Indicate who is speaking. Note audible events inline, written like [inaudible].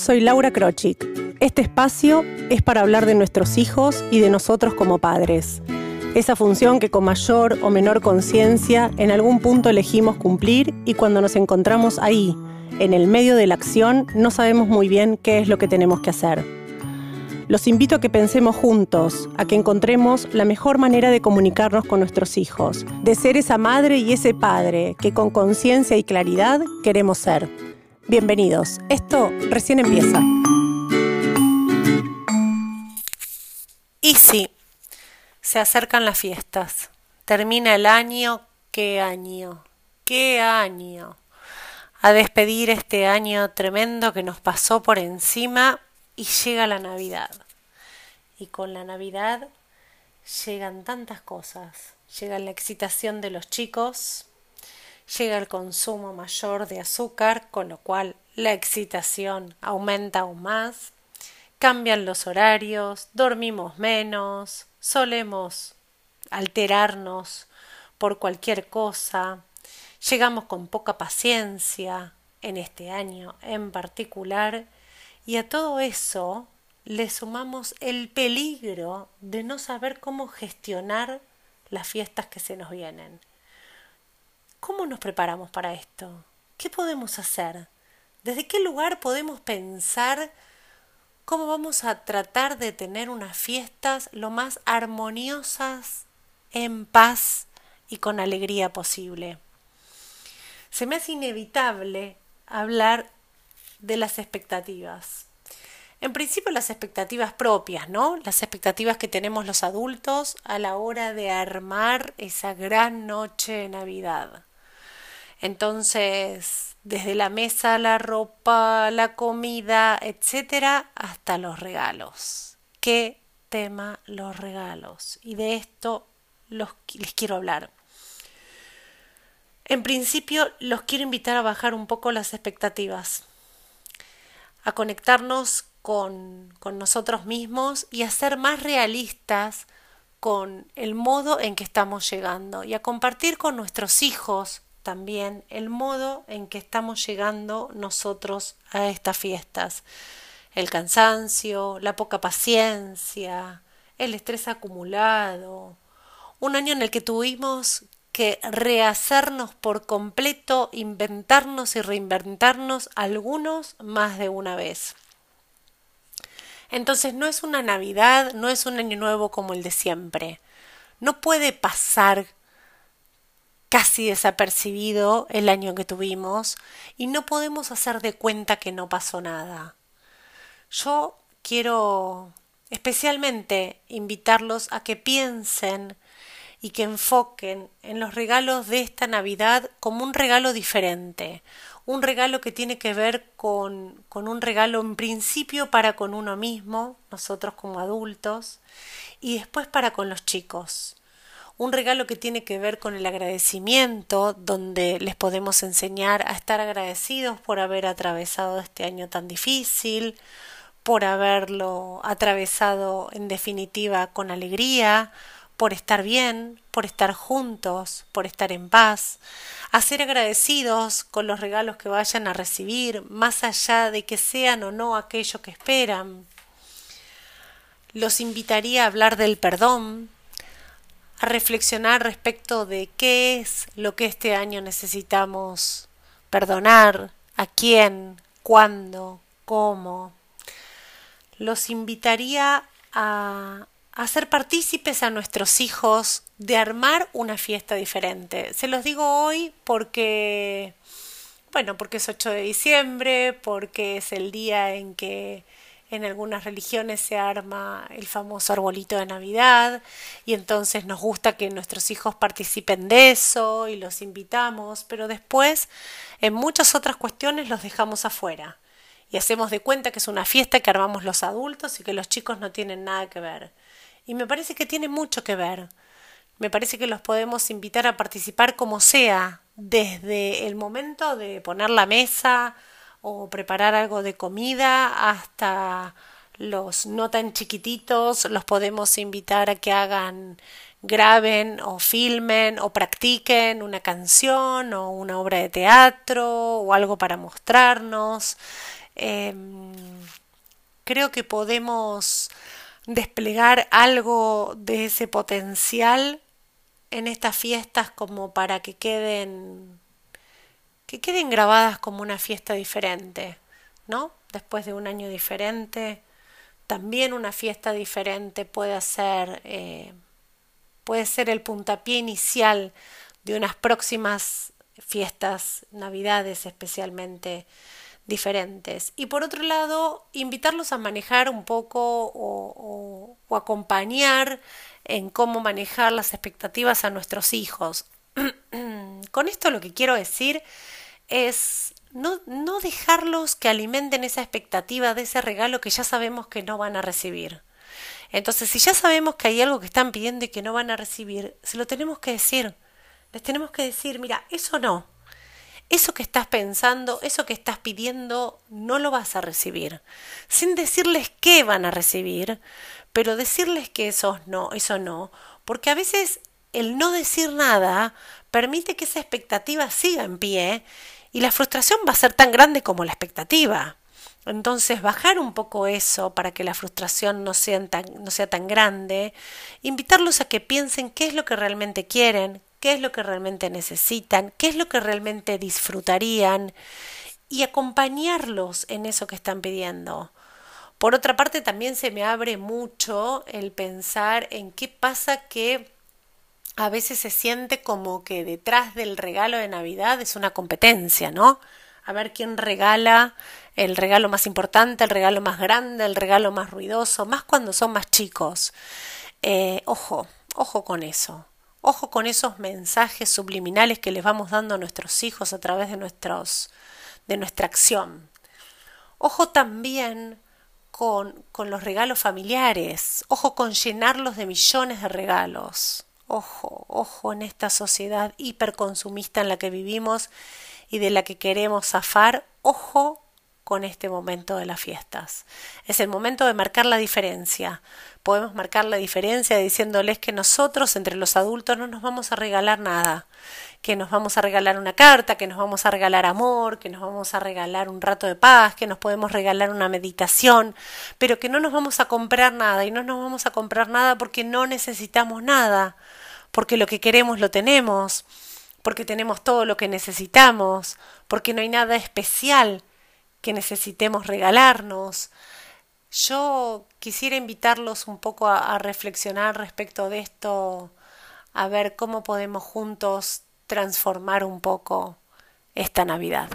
Speaker 1: soy Laura Krochik. Este espacio es para hablar de nuestros hijos y de nosotros como padres. Esa función que con mayor o menor conciencia en algún punto elegimos cumplir y cuando nos encontramos ahí, en el medio de la acción, no sabemos muy bien qué es lo que tenemos que hacer. Los invito a que pensemos juntos, a que encontremos la mejor manera de comunicarnos con nuestros hijos, de ser esa madre y ese padre que con conciencia y claridad queremos ser. Bienvenidos, esto recién empieza. Y sí, se acercan las fiestas. Termina el año, qué año, qué año. A despedir este año tremendo que nos pasó por encima y llega la Navidad. Y con la Navidad llegan tantas cosas. Llega la excitación de los chicos, llega el consumo mayor de azúcar, con lo cual la excitación aumenta aún más. Cambian los horarios, dormimos menos, solemos alterarnos por cualquier cosa, llegamos con poca paciencia en este año en particular y a todo eso le sumamos el peligro de no saber cómo gestionar las fiestas que se nos vienen. ¿Cómo nos preparamos para esto? ¿Qué podemos hacer? ¿Desde qué lugar podemos pensar cómo vamos a tratar de tener unas fiestas lo más armoniosas, en paz y con alegría posible? Se me hace inevitable hablar de las expectativas. En principio las expectativas propias, ¿no? Las expectativas que tenemos los adultos a la hora de armar esa gran noche de Navidad. Entonces, desde la mesa, la ropa, la comida, etcétera, hasta los regalos. ¿Qué tema los regalos? Y de esto los, les quiero hablar. En principio, los quiero invitar a bajar un poco las expectativas a conectarnos con, con nosotros mismos y a ser más realistas con el modo en que estamos llegando y a compartir con nuestros hijos también el modo en que estamos llegando nosotros a estas fiestas. El cansancio, la poca paciencia, el estrés acumulado. Un año en el que tuvimos que rehacernos por completo, inventarnos y reinventarnos algunos más de una vez. Entonces no es una Navidad, no es un año nuevo como el de siempre. No puede pasar casi desapercibido el año que tuvimos y no podemos hacer de cuenta que no pasó nada. Yo quiero especialmente invitarlos a que piensen y que enfoquen en los regalos de esta Navidad como un regalo diferente, un regalo que tiene que ver con, con un regalo en principio para con uno mismo, nosotros como adultos, y después para con los chicos. Un regalo que tiene que ver con el agradecimiento, donde les podemos enseñar a estar agradecidos por haber atravesado este año tan difícil, por haberlo atravesado en definitiva con alegría, por estar bien, por estar juntos, por estar en paz, a ser agradecidos con los regalos que vayan a recibir, más allá de que sean o no aquello que esperan. Los invitaría a hablar del perdón, a reflexionar respecto de qué es lo que este año necesitamos perdonar, a quién, cuándo, cómo. Los invitaría a hacer partícipes a nuestros hijos de armar una fiesta diferente. Se los digo hoy porque, bueno, porque es 8 de diciembre, porque es el día en que en algunas religiones se arma el famoso arbolito de Navidad y entonces nos gusta que nuestros hijos participen de eso y los invitamos, pero después en muchas otras cuestiones los dejamos afuera y hacemos de cuenta que es una fiesta que armamos los adultos y que los chicos no tienen nada que ver. Y me parece que tiene mucho que ver. Me parece que los podemos invitar a participar como sea, desde el momento de poner la mesa o preparar algo de comida hasta los no tan chiquititos, los podemos invitar a que hagan, graben o filmen o practiquen una canción o una obra de teatro o algo para mostrarnos. Em, creo que podemos desplegar algo de ese potencial en estas fiestas como para que queden que queden grabadas como una fiesta diferente, ¿no? Después de un año diferente, también una fiesta diferente puede ser eh, puede ser el puntapié inicial de unas próximas fiestas, navidades especialmente diferentes. Y por otro lado, invitarlos a manejar un poco o, acompañar en cómo manejar las expectativas a nuestros hijos. [clears throat] Con esto lo que quiero decir es no, no dejarlos que alimenten esa expectativa de ese regalo que ya sabemos que no van a recibir. Entonces, si ya sabemos que hay algo que están pidiendo y que no van a recibir, se lo tenemos que decir. Les tenemos que decir, mira, eso no, eso que estás pensando, eso que estás pidiendo, no lo vas a recibir. Sin decirles qué van a recibir, pero decirles que eso no, eso no, porque a veces el no decir nada permite que esa expectativa siga en pie y la frustración va a ser tan grande como la expectativa. Entonces, bajar un poco eso para que la frustración no sea, tan, no sea tan grande, invitarlos a que piensen qué es lo que realmente quieren, qué es lo que realmente necesitan, qué es lo que realmente disfrutarían y acompañarlos en eso que están pidiendo. Por otra parte, también se me abre mucho el pensar en qué pasa que a veces se siente como que detrás del regalo de Navidad es una competencia, ¿no? A ver quién regala el regalo más importante, el regalo más grande, el regalo más ruidoso, más cuando son más chicos. Eh, ojo, ojo con eso. Ojo con esos mensajes subliminales que les vamos dando a nuestros hijos a través de nuestros de nuestra acción. Ojo también con, con los regalos familiares. Ojo con llenarlos de millones de regalos. Ojo, ojo en esta sociedad hiperconsumista en la que vivimos y de la que queremos zafar. Ojo con este momento de las fiestas. Es el momento de marcar la diferencia. Podemos marcar la diferencia diciéndoles que nosotros entre los adultos no nos vamos a regalar nada, que nos vamos a regalar una carta, que nos vamos a regalar amor, que nos vamos a regalar un rato de paz, que nos podemos regalar una meditación, pero que no nos vamos a comprar nada y no nos vamos a comprar nada porque no necesitamos nada, porque lo que queremos lo tenemos, porque tenemos todo lo que necesitamos, porque no hay nada especial que necesitemos regalarnos. Yo quisiera invitarlos un poco a, reflexionar respecto de esto, a ver cómo podemos juntos transformar un poco esta Navidad.